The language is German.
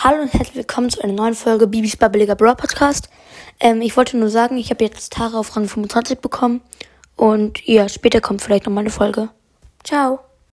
Hallo und herzlich willkommen zu einer neuen Folge Bibis Babbeliger Brawl Podcast. Ähm, ich wollte nur sagen, ich habe jetzt Tara auf Rang 25 bekommen und ja, später kommt vielleicht noch mal eine Folge. Ciao.